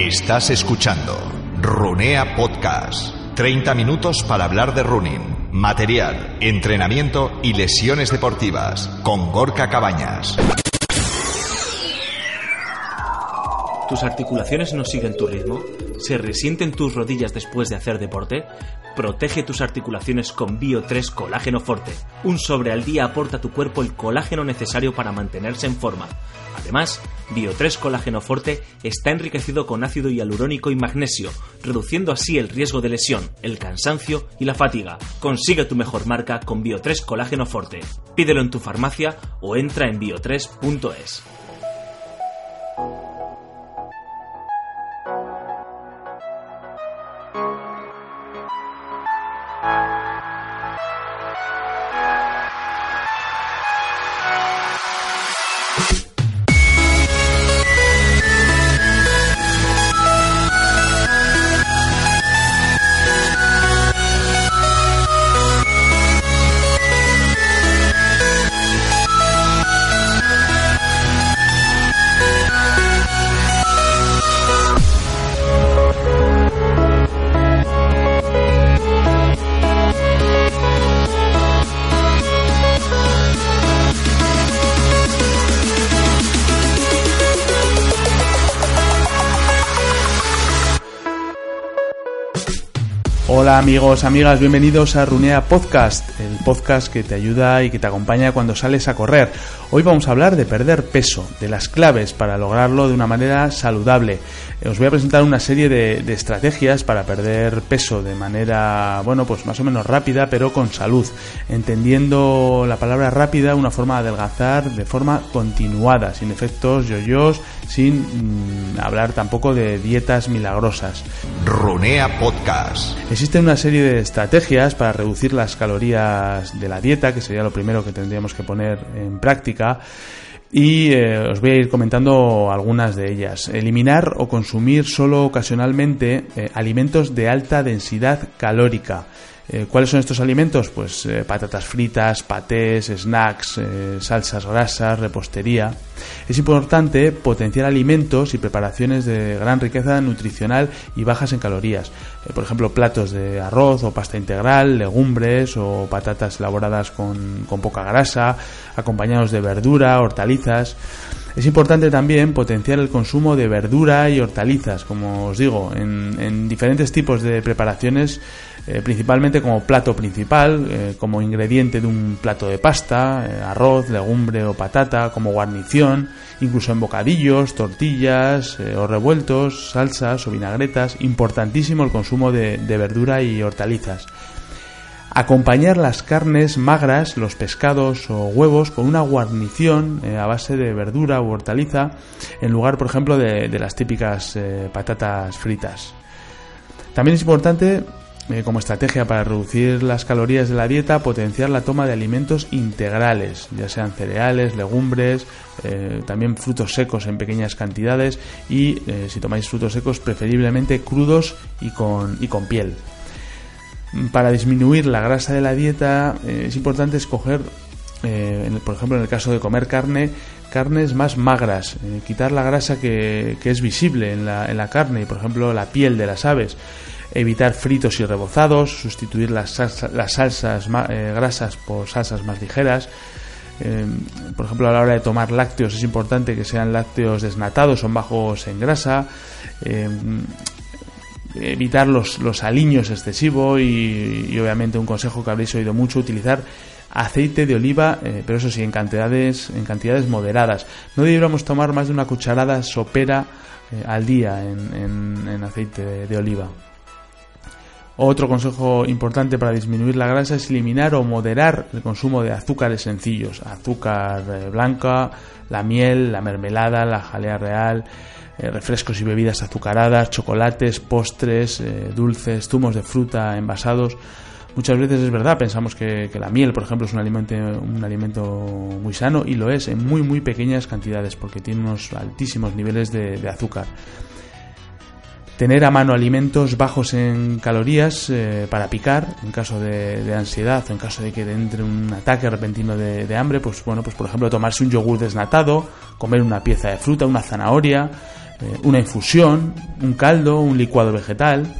Estás escuchando Runea Podcast. 30 minutos para hablar de running, material, entrenamiento y lesiones deportivas con Gorka Cabañas. ¿Tus articulaciones no siguen tu ritmo? ¿Se resienten tus rodillas después de hacer deporte? Protege tus articulaciones con Bio3 Colágeno Forte. Un sobre al día aporta a tu cuerpo el colágeno necesario para mantenerse en forma. Además, Bio3 Colágeno Forte está enriquecido con ácido hialurónico y magnesio, reduciendo así el riesgo de lesión, el cansancio y la fatiga. Consigue tu mejor marca con Bio3 Colágeno Forte. Pídelo en tu farmacia o entra en bio3.es. Hola amigos, amigas, bienvenidos a Runea Podcast, el podcast que te ayuda y que te acompaña cuando sales a correr. Hoy vamos a hablar de perder peso, de las claves para lograrlo de una manera saludable. Os voy a presentar una serie de, de estrategias para perder peso de manera, bueno, pues más o menos rápida, pero con salud. Entendiendo la palabra rápida, una forma de adelgazar de forma continuada, sin efectos yoyos, sin mm, hablar tampoco de dietas milagrosas. Runea Podcast. Existe una serie de estrategias para reducir las calorías de la dieta, que sería lo primero que tendríamos que poner en práctica. Y eh, os voy a ir comentando algunas de ellas. Eliminar o consumir solo ocasionalmente eh, alimentos de alta densidad calórica. Eh, ¿Cuáles son estos alimentos? Pues eh, patatas fritas, patés, snacks, eh, salsas grasas, repostería. Es importante potenciar alimentos y preparaciones de gran riqueza nutricional y bajas en calorías. Por ejemplo, platos de arroz o pasta integral, legumbres o patatas elaboradas con, con poca grasa, acompañados de verdura, hortalizas. Es importante también potenciar el consumo de verdura y hortalizas, como os digo, en, en diferentes tipos de preparaciones, eh, principalmente como plato principal, eh, como ingrediente de un plato de pasta, eh, arroz, legumbre o patata, como guarnición, incluso en bocadillos, tortillas o revueltos, salsas o vinagretas. Importantísimo el consumo de, verdura y hortalizas. Acompañar las carnes magras, los pescados o huevos con una guarnición a base de verdura u hortaliza en lugar, por ejemplo, de, las típicas patatas fritas. También es importante, eh, como estrategia para reducir las calorías de la dieta, potenciar la toma de alimentos integrales, ya sean cereales, legumbres, eh, también frutos secos en pequeñas cantidades y, eh, si tomáis frutos secos, preferiblemente crudos y con, y con piel para disminuir la grasa de la dieta es importante escoger, por ejemplo, en el caso de comer carne, carnes más magras, quitar la grasa que, que es visible en la, en la carne, por ejemplo, la piel de las aves. Evitar fritos y rebozados, sustituir las, salsa- las salsas eh, grasas por salsas más ligeras. Eh, por ejemplo, a la hora de tomar lácteos es importante que sean lácteos desnatados, son bajos en grasa. Eh, evitar los, los aliños excesivos y, y obviamente un consejo que habréis oído mucho, utilizar aceite de oliva, eh, pero eso sí, en cantidades, en cantidades moderadas. No deberíamos tomar más de una cucharada sopera eh, al día en, en- aceite de oliva. Otro consejo importante para disminuir la grasa es eliminar o moderar el consumo de azúcares sencillos, azúcar eh, blanca, la miel, la mermelada, la jalea real, eh, refrescos y bebidas azucaradas, chocolates, postres, eh, dulces, zumos de fruta envasados. Muchas veces es verdad, pensamos que, la miel, por ejemplo, es un alimento, un alimento muy sano y lo es en muy muy pequeñas cantidades porque tiene unos altísimos niveles de azúcar. Tener a mano alimentos bajos en calorías eh, para picar en caso de, ansiedad o en caso de que entre un ataque repentino de, de hambre, pues bueno, pues por ejemplo tomarse un yogur desnatado, comer una pieza de fruta, una zanahoria, eh, una infusión, un caldo, un licuado vegetal.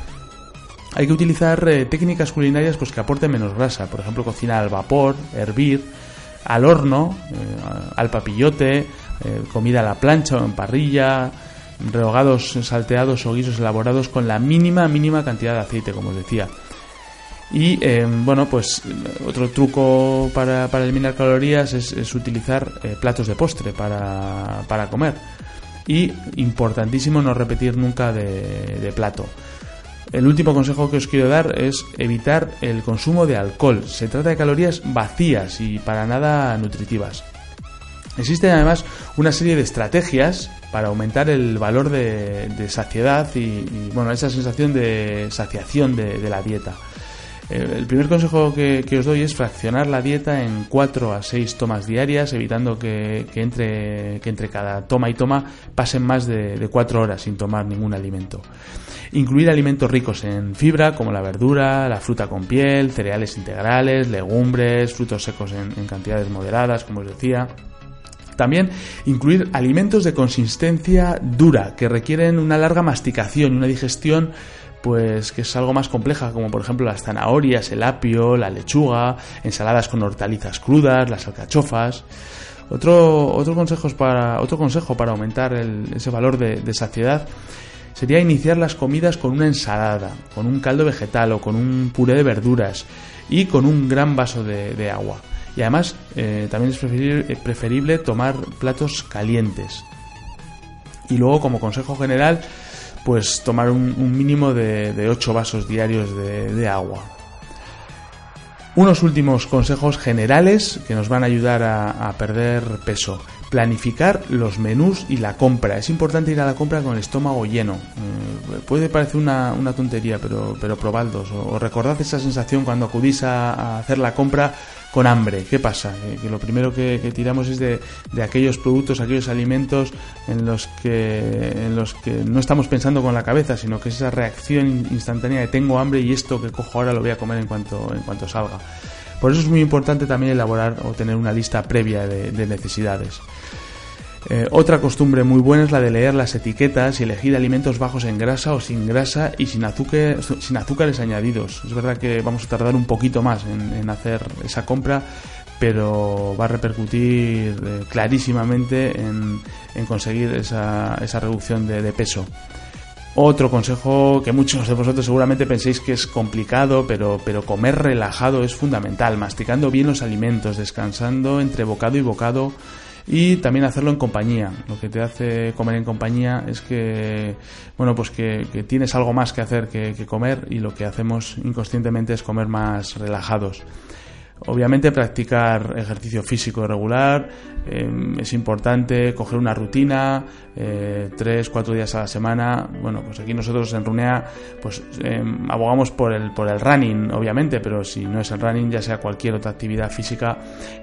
Hay que utilizar eh, técnicas culinarias pues, que aporten menos grasa, por ejemplo, cocinar al vapor, hervir, al horno, al papillote, comida a la plancha o en parrilla, rehogados, salteados o guisos elaborados con la mínima, mínima cantidad de aceite, como os decía. Y eh, bueno, pues otro truco para, eliminar calorías es, utilizar eh, platos de postre para, para, comer. Y importantísimo no repetir nunca de, de, plato. El último consejo que os quiero dar es evitar el consumo de alcohol. Se trata de calorías vacías y para nada nutritivas. Existen además una serie de estrategias para aumentar el valor de, saciedad y, bueno, esa sensación de saciación de, la dieta. Eh, el primer consejo que, os doy es fraccionar la dieta en 4 a 6 tomas diarias, evitando que, entre, que entre cada toma y toma pasen más de, de 4 horas sin tomar ningún alimento. Incluir alimentos ricos en fibra, como la verdura, la fruta con piel, cereales integrales, legumbres, frutos secos en cantidades moderadas, como os decía también incluir alimentos de consistencia dura que requieren una larga masticación y una digestión pues que es algo más compleja, como por ejemplo las zanahorias, el apio, la lechuga, ensaladas con hortalizas crudas, las alcachofas. Otro, otro, para, otro consejo para aumentar ese valor de, saciedad sería iniciar las comidas con una ensalada, con un caldo vegetal o con un puré de verduras y con un gran vaso de agua. Y además eh, también es eh, preferible, tomar platos calientes. Y luego como consejo general, pues tomar un, mínimo de, 8 vasos diarios de, agua. Unos últimos consejos generales que nos van a ayudar a, perder peso. Planificar los menús y la compra. Es importante ir a la compra con el estómago lleno. Eh, puede parecer una, tontería, pero, pero probadlos. O, recordad esa sensación cuando acudís a hacer la compra con hambre. ¿Qué pasa? Que, lo primero que, tiramos es de, aquellos productos, aquellos alimentos en los, que, en los que no estamos pensando con la cabeza, sino que es esa reacción instantánea de tengo hambre y esto que cojo ahora lo voy a comer en cuanto, en cuanto salga. Por eso es muy importante también elaborar o tener una lista previa de necesidades. Eh, otra costumbre muy buena es la de leer las etiquetas y elegir alimentos bajos en grasa o sin grasa y sin, azúcar, sin azúcares añadidos. Es verdad que vamos a tardar un poquito más en, hacer esa compra, pero va a repercutir eh, clarísimamente en, conseguir esa, reducción de, peso. Otro consejo que muchos de vosotros seguramente penséis que es complicado, pero, pero comer relajado es fundamental, masticando bien los alimentos, descansando entre bocado y bocado y también hacerlo en compañía. Lo que te hace comer en compañía es que, bueno, pues que, tienes algo más que hacer que, que comer y lo que hacemos inconscientemente es comer más relajados. Obviamente practicar ejercicio físico regular, em, es importante coger una rutina, eh, tres, cuatro días a la semana. Bueno, pues aquí nosotros en Runea pues em, abogamos por el, por el running, obviamente, pero si no es el running, ya sea cualquier otra actividad física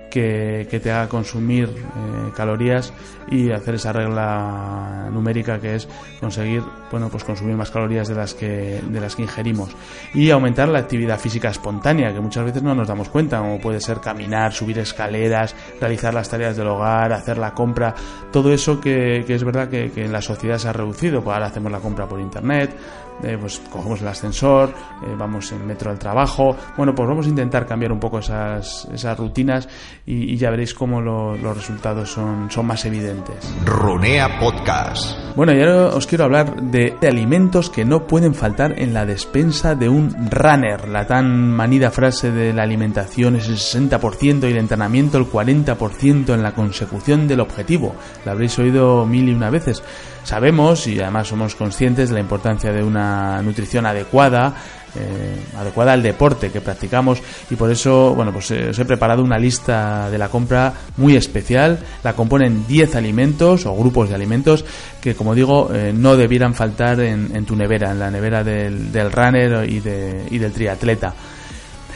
que, que te haga consumir eh, calorías y hacer esa regla numérica que es conseguir, bueno, pues consumir más calorías de las que, de las que ingerimos. Y aumentar la actividad física espontánea, que muchas veces no nos damos cuenta como puede ser caminar, subir escaleras, realizar las tareas del hogar, hacer la compra, todo eso que, es verdad que, en la sociedad se ha reducido, pues ahora hacemos la compra por internet, eh, pues cogemos el ascensor, eh, vamos en metro al trabajo. Bueno, pues vamos a intentar cambiar un poco esas, esas rutinas y, ya veréis cómo los resultados son, son más evidentes. Runea Podcast. Bueno, y ahora os quiero hablar de, alimentos que no pueden faltar en la despensa de un runner. La tan manida frase de la alimentación es el 60% y el entrenamiento el 40% en la consecución del objetivo. La habréis oído mil y una veces. Sabemos y además somos conscientes de la importancia de una nutrición adecuada, eh, adecuada al deporte que practicamos y por eso, bueno, pues eh, os he preparado una lista de la compra muy especial. La componen 10 alimentos o grupos de alimentos que, como digo, eh, no debieran faltar en, tu nevera, en la nevera del, del runner y, de, y del triatleta.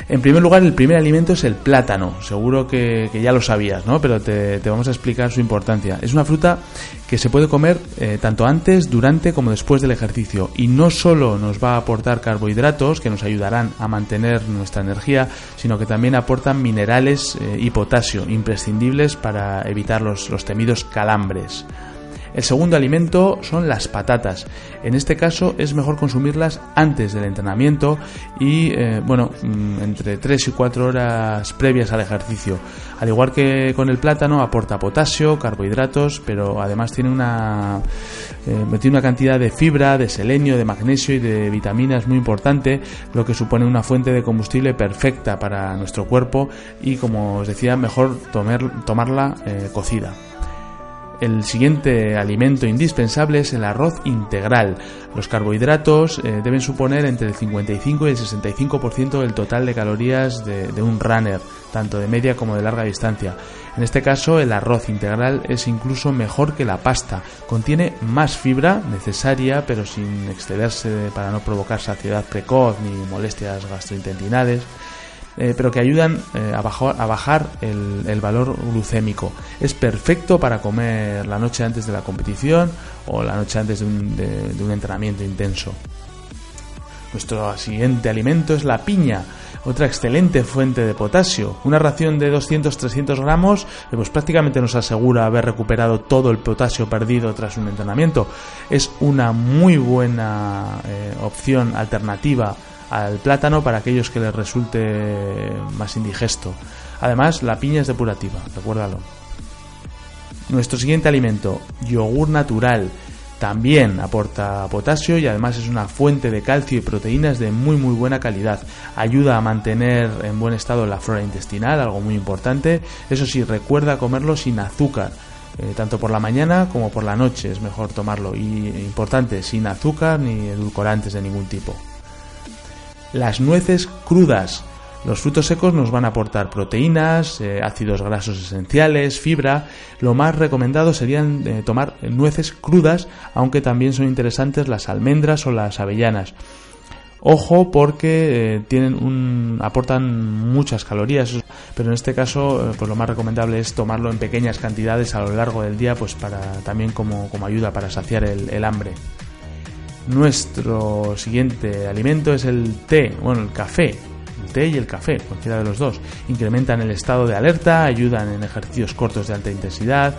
En primer lugar, el primer alimento es el plátano. Seguro que, ya lo sabías, ¿no? Pero te, vamos a explicar su importancia. Es una fruta que se puede comer eh, tanto antes, durante como después del ejercicio. Y no solo nos va a aportar carbohidratos que nos ayudarán a mantener nuestra energía, sino que también aportan minerales eh, y potasio imprescindibles para evitar los, los temidos calambres. El segundo alimento son las patatas. En este caso es mejor consumirlas antes del entrenamiento y, eh, bueno, mm, entre 3 y 4 horas previas al ejercicio. Al igual que con el plátano, aporta potasio, carbohidratos, pero además tiene una, eh, tiene una cantidad de fibra, de selenio, de magnesio y de vitaminas muy importante, lo que supone una fuente de combustible perfecta para nuestro cuerpo y, como os decía, mejor tomarla eh, cocida. El siguiente alimento indispensable es el arroz integral. Los carbohidratos eh, deben suponer entre el 55 y el 65% del total de calorías de, un runner, tanto de media como de larga distancia. En este caso, el arroz integral es incluso mejor que la pasta. Contiene más fibra necesaria, pero sin excederse para no provocar saciedad precoz ni molestias gastrointestinales. Eh, pero que ayudan eh, a, bajar, el, valor glucémico. Es perfecto para comer la noche antes de la competición o la noche antes de un, entrenamiento intenso. Nuestro siguiente alimento es la piña, otra excelente fuente de potasio. Una ración de 200-300 gramos eh, pues prácticamente nos asegura haber recuperado todo el potasio perdido tras un entrenamiento. Es una muy buena opción alternativa al plátano para aquellos que les resulte más indigesto. Además, la piña es depurativa, recuérdalo. Nuestro siguiente alimento, yogur natural, también aporta potasio y además es una fuente de calcio y proteínas de muy muy buena calidad. Ayuda a mantener en buen estado la flora intestinal, algo muy importante. Eso sí, recuerda comerlo sin azúcar. Eh, tanto por la mañana como por la noche es mejor tomarlo y importante sin azúcar ni edulcorantes de ningún tipo las nueces crudas. Los frutos secos nos van a aportar proteínas, eh, ácidos grasos esenciales, fibra. Lo más recomendado serían eh, tomar nueces crudas, aunque también son interesantes las almendras o las avellanas. Ojo porque eh, tienen un, aportan muchas calorías, pero en este caso pues lo más recomendable es tomarlo en pequeñas cantidades a lo largo del día, pues para también como, ayuda para saciar el hambre. Nuestro siguiente alimento es el té, bueno, el café. El té y el café, cualquiera de los dos. Incrementan el estado de alerta, ayudan en ejercicios cortos de alta intensidad,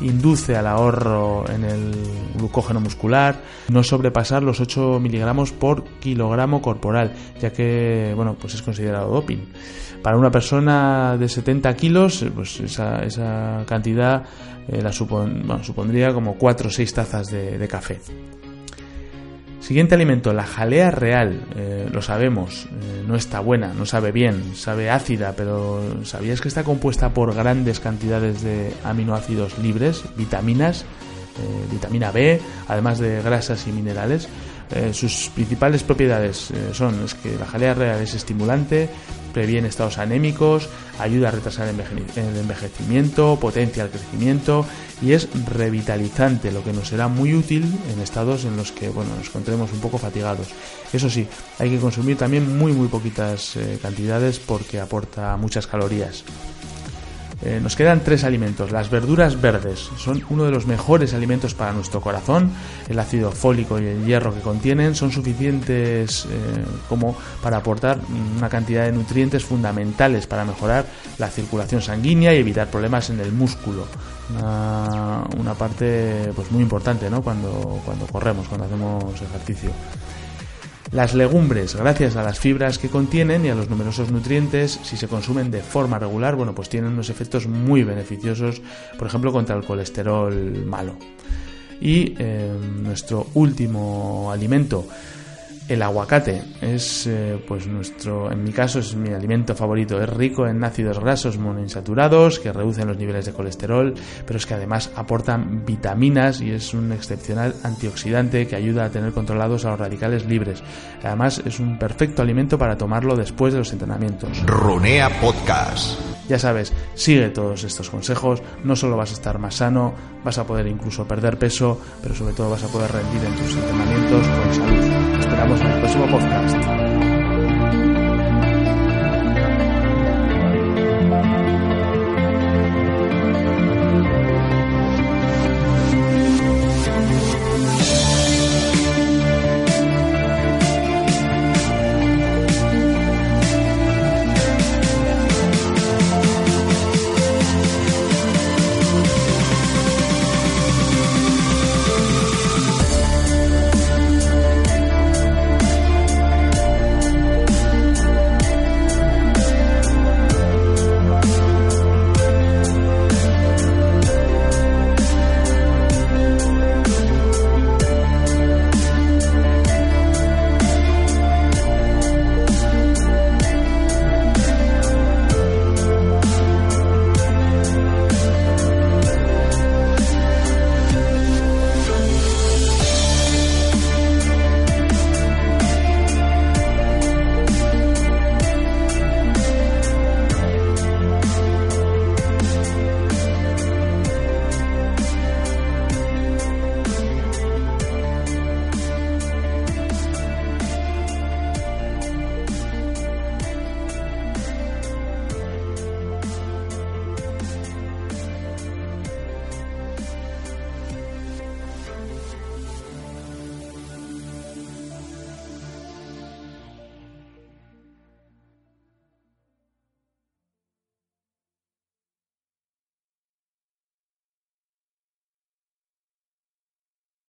induce al ahorro en el glucógeno muscular, no sobrepasar los 8 miligramos por kilogramo corporal, ya que bueno, pues es considerado doping. Para una persona de 70 kilos, pues esa, esa cantidad eh, la supondría como 4 o 6 tazas de café. Siguiente alimento, la jalea real. Eh, lo sabemos, eh, no está buena, no sabe bien, sabe ácida, pero ¿sabías que está compuesta por grandes cantidades de aminoácidos libres, vitaminas, eh, vitamina B, además de grasas y minerales? sus principales propiedades son es que la jalea real es estimulante, previene estados anémicos, ayuda a retrasar el envejecimiento, potencia el crecimiento y es revitalizante, lo que nos será muy útil en estados en los que bueno, nos encontremos un poco fatigados. Eso sí, hay que consumir también muy muy poquitas eh, cantidades porque aporta muchas calorías. Eh, nos quedan tres alimentos. Las verduras verdes son uno de los mejores alimentos para nuestro corazón. El ácido fólico y el hierro que contienen son suficientes eh, como para aportar una cantidad de nutrientes fundamentales para mejorar la circulación sanguínea y evitar problemas en el músculo. Una, parte pues muy importante ¿no? cuando, cuando corremos, cuando hacemos ejercicio. Las legumbres, gracias a las fibras que contienen y a los numerosos nutrientes, si se consumen de forma regular, bueno, pues tienen unos efectos muy beneficiosos, por ejemplo, contra el colesterol malo. Y eh, nuestro último alimento, el aguacate es, eh, pues nuestro, en mi caso es mi alimento favorito. Es rico en ácidos grasos monoinsaturados que reducen los niveles de colesterol, pero es que además aportan vitaminas y es un excepcional antioxidante que ayuda a tener controlados a los radicales libres. Además es un perfecto alimento para tomarlo después de los entrenamientos. Runea Podcast. Ya sabes, sigue todos estos consejos, no solo vas a estar más sano, vas a poder incluso perder peso, pero sobre todo vas a poder rendir en tus entrenamientos con salud esperamos en el próximo podcast.